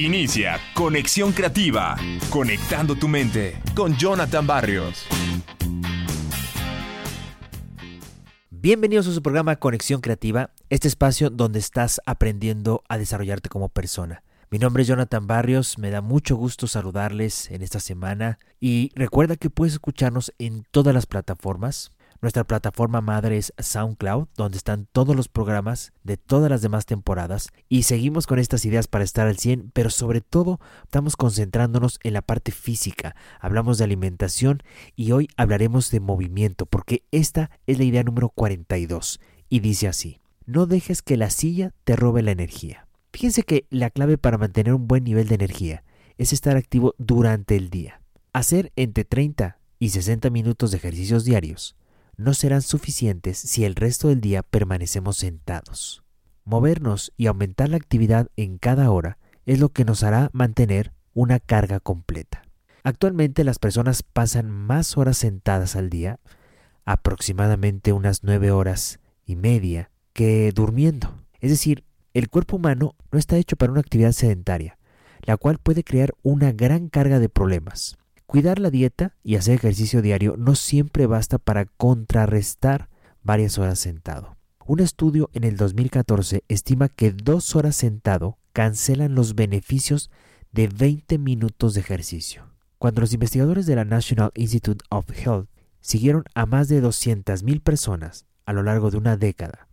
Inicia Conexión Creativa, conectando tu mente con Jonathan Barrios. Bienvenidos a su programa Conexión Creativa, este espacio donde estás aprendiendo a desarrollarte como persona. Mi nombre es Jonathan Barrios, me da mucho gusto saludarles en esta semana y recuerda que puedes escucharnos en todas las plataformas, nuestra plataforma madre es SoundCloud, donde están todos los programas de todas las demás temporadas y seguimos con estas ideas para estar al 100, pero sobre todo estamos concentrándonos en la parte física. Hablamos de alimentación y hoy hablaremos de movimiento, porque esta es la idea número 42 y dice así, no dejes que la silla te robe la energía. Fíjense que la clave para mantener un buen nivel de energía es estar activo durante el día. Hacer entre 30 y 60 minutos de ejercicios diarios no serán suficientes si el resto del día permanecemos sentados. Movernos y aumentar la actividad en cada hora es lo que nos hará mantener una carga completa. Actualmente las personas pasan más horas sentadas al día, aproximadamente unas nueve horas y media, que durmiendo. Es decir, el cuerpo humano no está hecho para una actividad sedentaria, la cual puede crear una gran carga de problemas. Cuidar la dieta y hacer ejercicio diario no siempre basta para contrarrestar varias horas sentado. Un estudio en el 2014 estima que dos horas sentado cancelan los beneficios de 20 minutos de ejercicio. Cuando los investigadores de la National Institute of Health siguieron a más de 200.000 personas a lo largo de una década,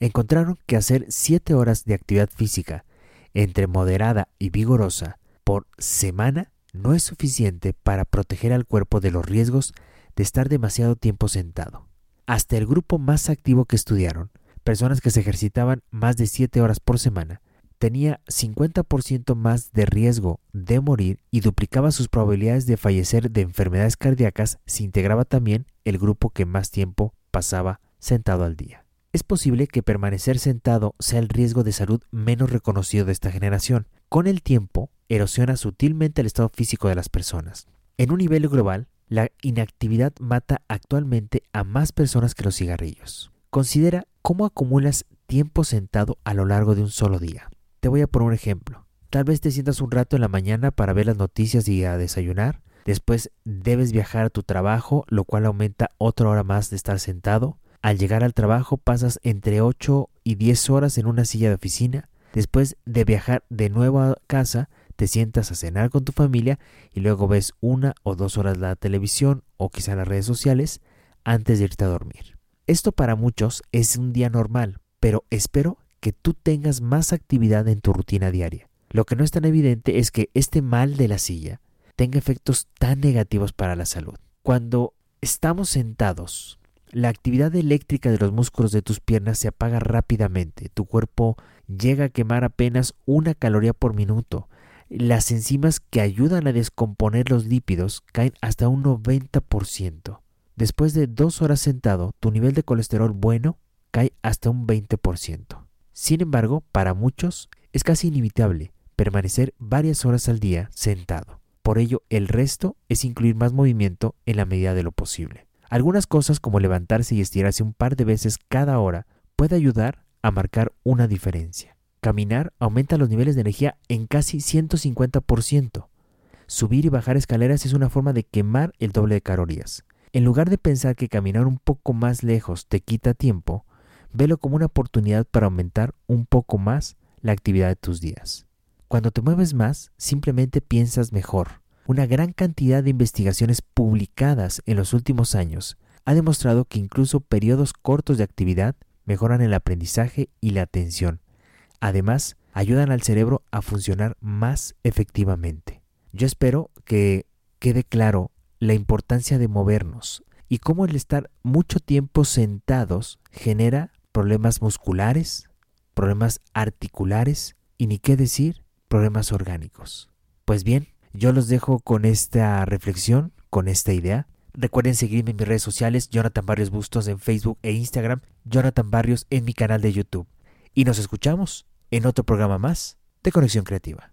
encontraron que hacer 7 horas de actividad física entre moderada y vigorosa por semana no es suficiente para proteger al cuerpo de los riesgos de estar demasiado tiempo sentado. Hasta el grupo más activo que estudiaron, personas que se ejercitaban más de 7 horas por semana, tenía 50% más de riesgo de morir y duplicaba sus probabilidades de fallecer de enfermedades cardíacas si integraba también el grupo que más tiempo pasaba sentado al día. Es posible que permanecer sentado sea el riesgo de salud menos reconocido de esta generación. Con el tiempo, erosiona sutilmente el estado físico de las personas. En un nivel global, la inactividad mata actualmente a más personas que los cigarrillos. Considera cómo acumulas tiempo sentado a lo largo de un solo día. Te voy a poner un ejemplo. Tal vez te sientas un rato en la mañana para ver las noticias y a desayunar. Después debes viajar a tu trabajo, lo cual aumenta otra hora más de estar sentado. Al llegar al trabajo pasas entre 8 y 10 horas en una silla de oficina. Después de viajar de nuevo a casa, te sientas a cenar con tu familia y luego ves una o dos horas la televisión o quizá las redes sociales antes de irte a dormir. Esto para muchos es un día normal, pero espero que tú tengas más actividad en tu rutina diaria. Lo que no es tan evidente es que este mal de la silla tenga efectos tan negativos para la salud. Cuando estamos sentados, la actividad eléctrica de los músculos de tus piernas se apaga rápidamente. Tu cuerpo llega a quemar apenas una caloría por minuto las enzimas que ayudan a descomponer los lípidos caen hasta un 90%. Después de dos horas sentado, tu nivel de colesterol bueno cae hasta un 20%. Sin embargo, para muchos es casi inevitable permanecer varias horas al día sentado. Por ello, el resto es incluir más movimiento en la medida de lo posible. Algunas cosas como levantarse y estirarse un par de veces cada hora puede ayudar a marcar una diferencia. Caminar aumenta los niveles de energía en casi 150%. Subir y bajar escaleras es una forma de quemar el doble de calorías. En lugar de pensar que caminar un poco más lejos te quita tiempo, velo como una oportunidad para aumentar un poco más la actividad de tus días. Cuando te mueves más, simplemente piensas mejor. Una gran cantidad de investigaciones publicadas en los últimos años ha demostrado que incluso periodos cortos de actividad mejoran el aprendizaje y la atención, Además, ayudan al cerebro a funcionar más efectivamente. Yo espero que quede claro la importancia de movernos y cómo el estar mucho tiempo sentados genera problemas musculares, problemas articulares y ni qué decir, problemas orgánicos. Pues bien, yo los dejo con esta reflexión, con esta idea. Recuerden seguirme en mis redes sociales, Jonathan Barrios Bustos en Facebook e Instagram, Jonathan Barrios en mi canal de YouTube. Y nos escuchamos en otro programa más de Conexión Creativa.